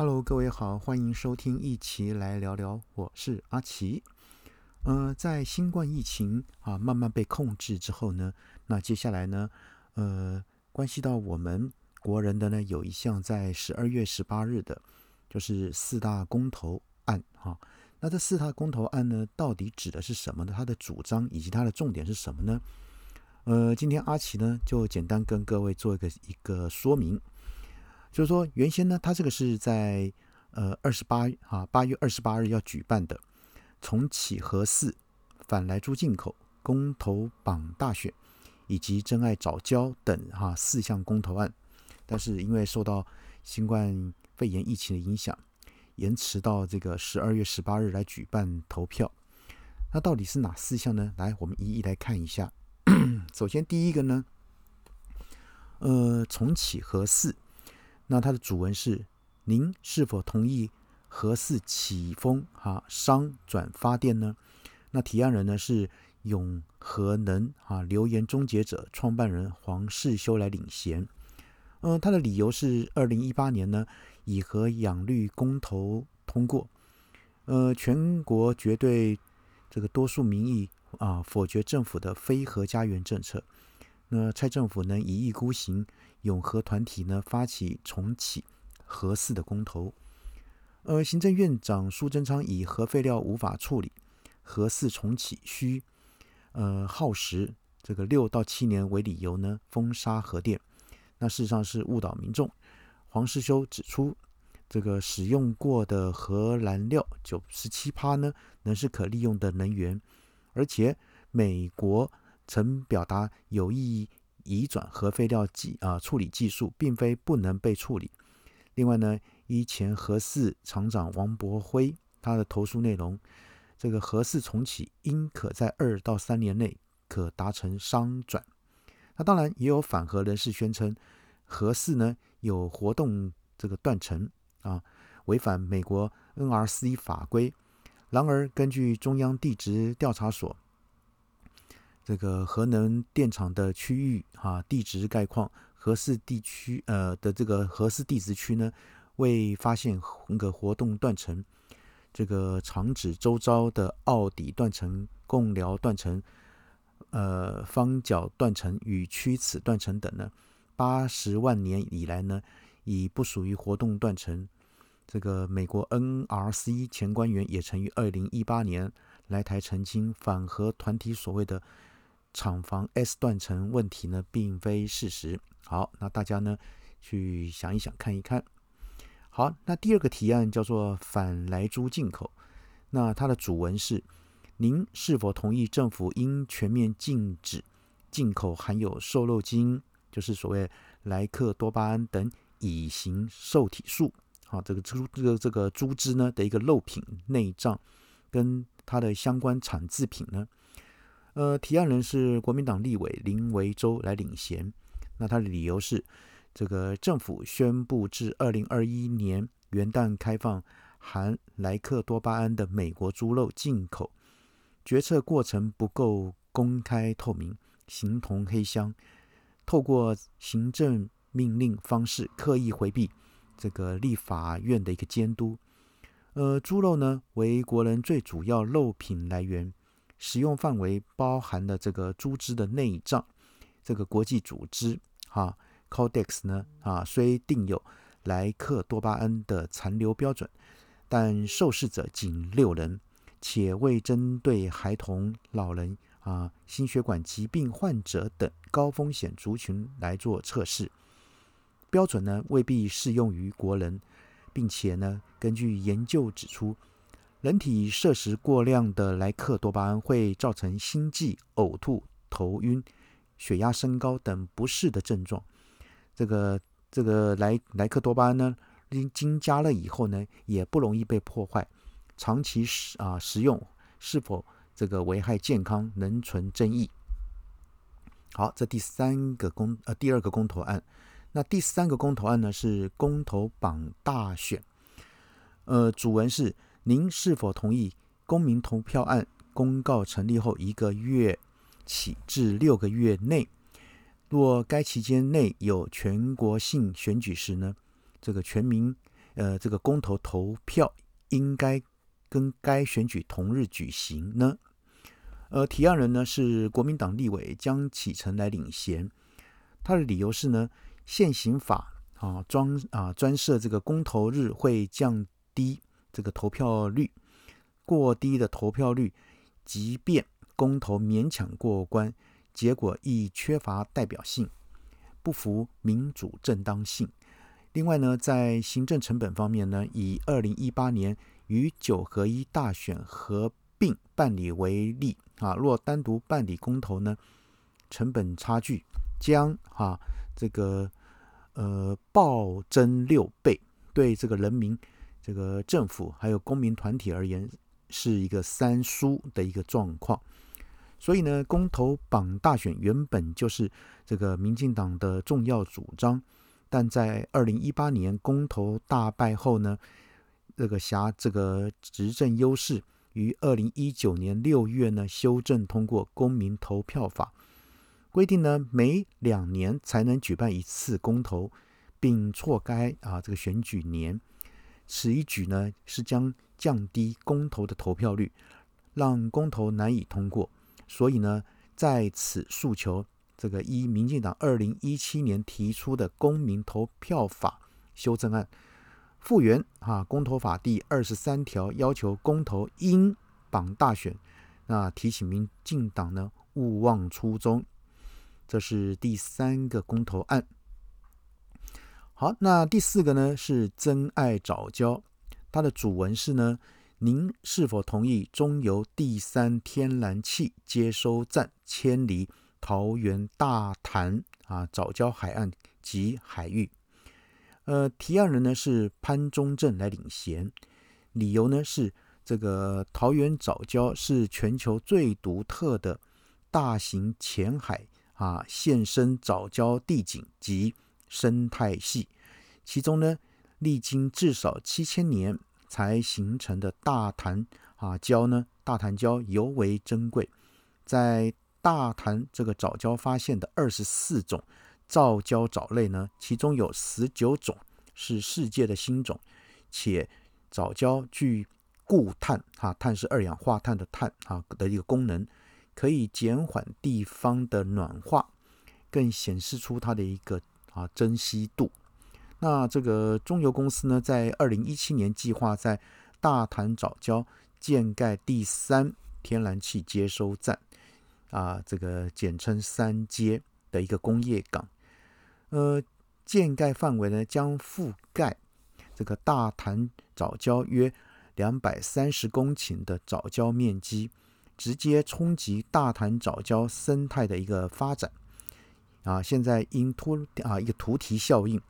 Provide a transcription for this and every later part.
Hello，各位好，欢迎收听一起来聊聊，我是阿奇。呃，在新冠疫情啊慢慢被控制之后呢，那接下来呢，呃，关系到我们国人的呢，有一项在十二月十八日的，就是四大公投案哈。那这四大公投案呢，到底指的是什么呢？它的主张以及它的重点是什么呢？呃，今天阿奇呢，就简单跟各位做一个一个说明。就是说，原先呢，它这个是在呃二十八啊八月二十八日要举办的重启核四、反来猪进口、公投榜大选以及真爱早教等哈四项公投案，但是因为受到新冠肺炎疫情的影响，延迟到这个十二月十八日来举办投票。那到底是哪四项呢？来，我们一一来看一下。首先第一个呢，呃，重启核四。那它的主文是：您是否同意核四启封哈商转发电呢？那提案人呢是永和能啊留言终结者创办人黄世修来领衔。嗯，他的理由是：二零一八年呢以核养绿公投通过，呃，全国绝对这个多数民意啊否决政府的非核家园政策。那蔡政府能一意孤行。永和团体呢发起重启核四的公投，呃，行政院长苏贞昌以核废料无法处理，核四重启需呃耗时这个六到七年为理由呢封杀核电，那事实上是误导民众。黄世修指出，这个使用过的核燃料九十七趴呢仍是可利用的能源，而且美国曾表达有意。移转核废料技啊处理技术，并非不能被处理。另外呢，以前核四厂长王博辉他的投诉内容，这个核四重启应可在二到三年内可达成商转。那当然也有反核人士宣称，核四呢有活动这个断层啊，违反美国 NRC 法规。然而，根据中央地质调查所。这个核能电厂的区域啊，地质概况，核四地区呃的这个核四地质区呢，未发现那个活动断层。这个厂址周遭的奥底断层、共寮断层、呃方角断层与屈尺断层等呢，八十万年以来呢，已不属于活动断层。这个美国 NRC 前官员也曾于二零一八年来台澄清，反核团体所谓的。厂房 S 断层问题呢，并非事实。好，那大家呢去想一想，看一看。好，那第二个提案叫做反来猪进口。那它的主文是：您是否同意政府应全面禁止进口含有瘦肉精，就是所谓莱克多巴胺等乙型受体素？好，这个猪这个这个猪只呢的一个肉品、内脏跟它的相关产制品呢？呃，提案人是国民党立委林维洲来领衔。那他的理由是，这个政府宣布至二零二一年元旦开放含莱克多巴胺的美国猪肉进口，决策过程不够公开透明，形同黑箱，透过行政命令方式刻意回避这个立法院的一个监督。呃，猪肉呢为国人最主要肉品来源。使用范围包含了这个猪只的内脏，这个国际组织哈 Codex 呢啊虽定有莱克多巴胺的残留标准，但受试者仅六人，且未针对孩童、老人啊、心血管疾病患者等高风险族群来做测试，标准呢未必适用于国人，并且呢根据研究指出。人体摄食过量的莱克多巴胺会造成心悸、呕吐、头晕、血压升高等不适的症状。这个这个莱莱克多巴胺呢，经经加热以后呢，也不容易被破坏。长期食啊食用是否这个危害健康，仍存争议。好，这第三个公呃第二个公投案，那第三个公投案呢是公投榜大选，呃主文是。您是否同意公民投票案公告成立后一个月起至六个月内，若该期间内有全国性选举时呢？这个全民呃，这个公投投票应该跟该选举同日举行呢？呃，提案人呢是国民党立委江启臣来领衔，他的理由是呢，现行法啊专啊专设这个公投日会降低这个投票率，过低的投票率，即便公投勉强过关，结果亦缺乏代表性，不符民主正当性。另外呢，在行政成本方面呢，以二零一八年与九合一大选合并办理为例。啊，若单独办理公投呢，成本差距将哈这个呃暴增六倍，对这个人民、这个政府还有公民团体而言，是一个三输的一个状况。所以呢，公投榜大选原本就是这个民进党的重要主张，但在二零一八年公投大败后呢，这个辖这个执政优势。于二零一九年六月呢，修正通过《公民投票法》，规定呢每两年才能举办一次公投，并错该啊这个选举年。此一举呢是将降低公投的投票率，让公投难以通过。所以呢，在此诉求这个依民进党二零一七年提出的《公民投票法》修正案。复原啊，公投法第二十三条要求公投应绑大选，那提醒民进党呢勿忘初衷。这是第三个公投案。好，那第四个呢是真爱早教，它的主文是呢，您是否同意中油第三天然气接收站迁离桃园大潭啊早教海岸及海域？呃，提案人呢是潘中正来领衔，理由呢是这个桃园早礁是全球最独特的大型浅海啊现身早礁地景及生态系，其中呢历经至少七千年才形成的大潭啊礁呢，大潭礁尤为珍贵，在大潭这个早礁发现的二十四种。造礁藻类呢，其中有十九种是世界的新种，且藻礁具固碳，哈，碳是二氧化碳的碳，啊的一个功能，可以减缓地方的暖化，更显示出它的一个啊珍稀度。那这个中油公司呢，在二零一七年计划在大潭早礁建盖第三天然气接收站，啊，这个简称三接的一个工业港。呃，建盖范围呢将覆盖这个大潭早礁约两百三十公顷的早礁面积，直接冲击大潭早礁生态的一个发展。啊，现在因突啊一个图题效应，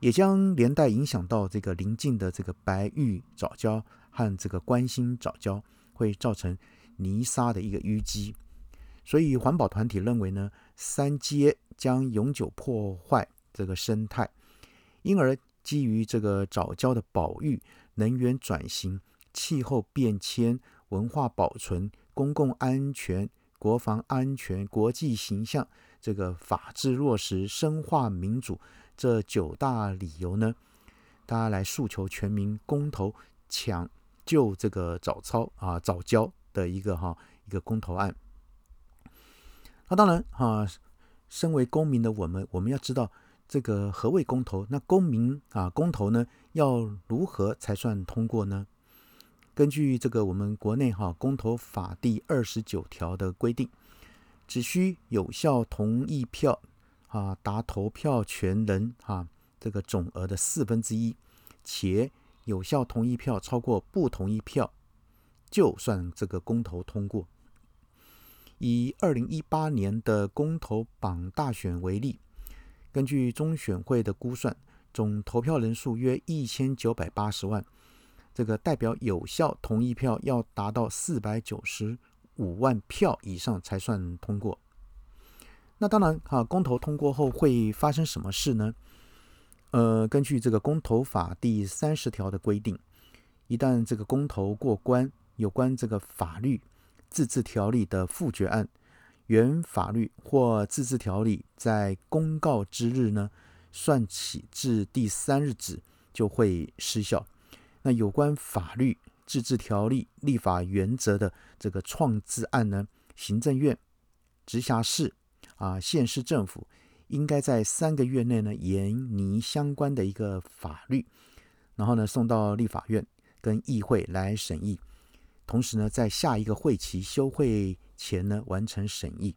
也将连带影响到这个邻近的这个白玉藻礁和这个关心藻礁，会造成泥沙的一个淤积。所以环保团体认为呢，三阶将永久破坏这个生态，因而基于这个藻礁的保育、能源转型、气候变迁、文化保存、公共安全、国防安全、国际形象、这个法治落实、深化民主这九大理由呢，大家来诉求全民公投抢救这个早操啊早教的一个哈一个公投案。那当然哈，身为公民的我们，我们要知道这个何谓公投？那公民啊，公投呢，要如何才算通过呢？根据这个我们国内哈公投法第二十九条的规定，只需有效同意票啊达投票权人啊这个总额的四分之一，且有效同意票超过不同意票，就算这个公投通过。以二零一八年的公投榜大选为例，根据中选会的估算，总投票人数约一千九百八十万，这个代表有效同意票要达到四百九十五万票以上才算通过。那当然，哈，公投通过后会发生什么事呢？呃，根据这个公投法第三十条的规定，一旦这个公投过关，有关这个法律。自治条例的复决案，原法律或自治条例在公告之日呢，算起至第三日止，就会失效。那有关法律、自治条例、立法原则的这个创制案呢，行政院、直辖市啊、县市政府应该在三个月内呢研拟相关的一个法律，然后呢送到立法院跟议会来审议，同时呢在下一个会期休会前呢完成审议。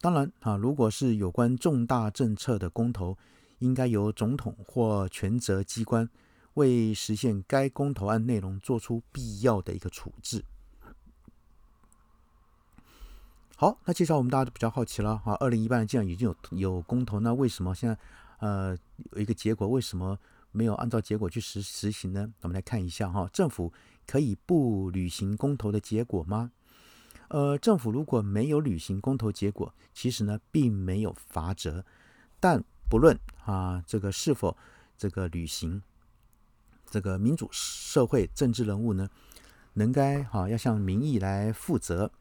当然啊，如果是有关重大政策的公投，应该由总统或权责机关为实现该公投案内容做出必要的一个处置。好，那介绍我们大家都比较好奇了哈，二零一八年既然已经有有公投，那为什么现在呃有一个结果，为什么没有按照结果去实实行呢？我们来看一下哈，政府可以不履行公投的结果吗？呃，政府如果没有履行公投结果，其实呢并没有罚则，但不论啊这个是否这个履行，这个民主社会政治人物呢，能该哈要向民意来负责，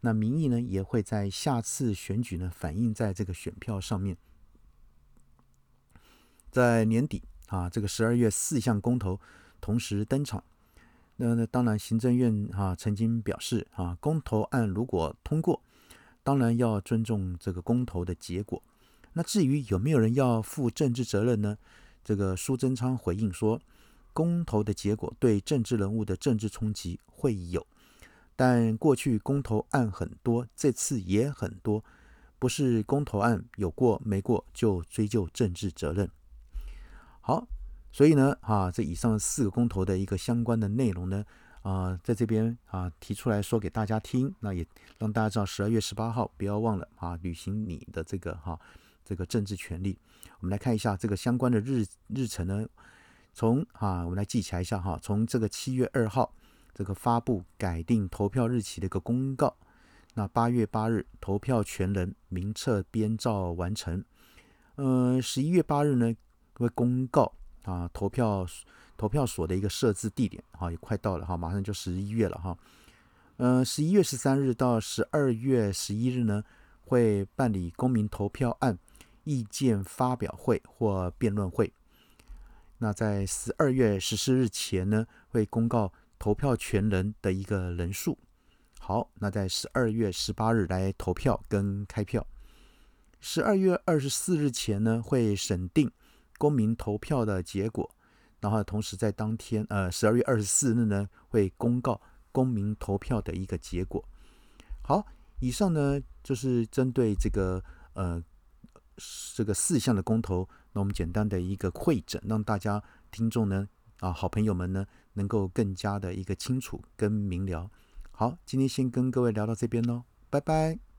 那民意呢也会在下次选举呢反映在这个选票上面，在年底啊这个十二月四项公投同时登场。那那当然，行政院哈曾经表示啊，公投案如果通过，当然要尊重这个公投的结果。那至于有没有人要负政治责任呢？这个苏贞昌回应说，公投的结果对政治人物的政治冲击会有，但过去公投案很多，这次也很多，不是公投案有过没过就追究政治责任。好。所以呢，啊，这以上四个公投的一个相关的内容呢，啊，在这边啊提出来说给大家听，那也让大家知道十二月十八号不要忘了啊，履行你的这个哈这个政治权利。我们来看一下这个相关的日日程呢，从啊我们来记起来一下哈，从这个七月二号这个发布改定投票日期的一个公告，那八月八日投票权人名册编造完成，呃，十一月八日呢会公告。啊，投票投票所的一个设置地点，哈，也快到了哈，马上就十一月了哈。呃，十一月十三日到十二月十一日呢，会办理公民投票案意见发表会或辩论会。那在十二月十四日前呢，会公告投票权人的一个人数。好，那在十二月十八日来投票跟开票。十二月二十四日前呢，会审定。公民投票的结果，然后同时在当天，呃，十二月二十四日呢，会公告公民投票的一个结果。好，以上呢就是针对这个呃这个四项的公投，那我们简单的一个会诊，让大家听众呢啊好朋友们呢能够更加的一个清楚跟明了。好，今天先跟各位聊到这边喽，拜拜。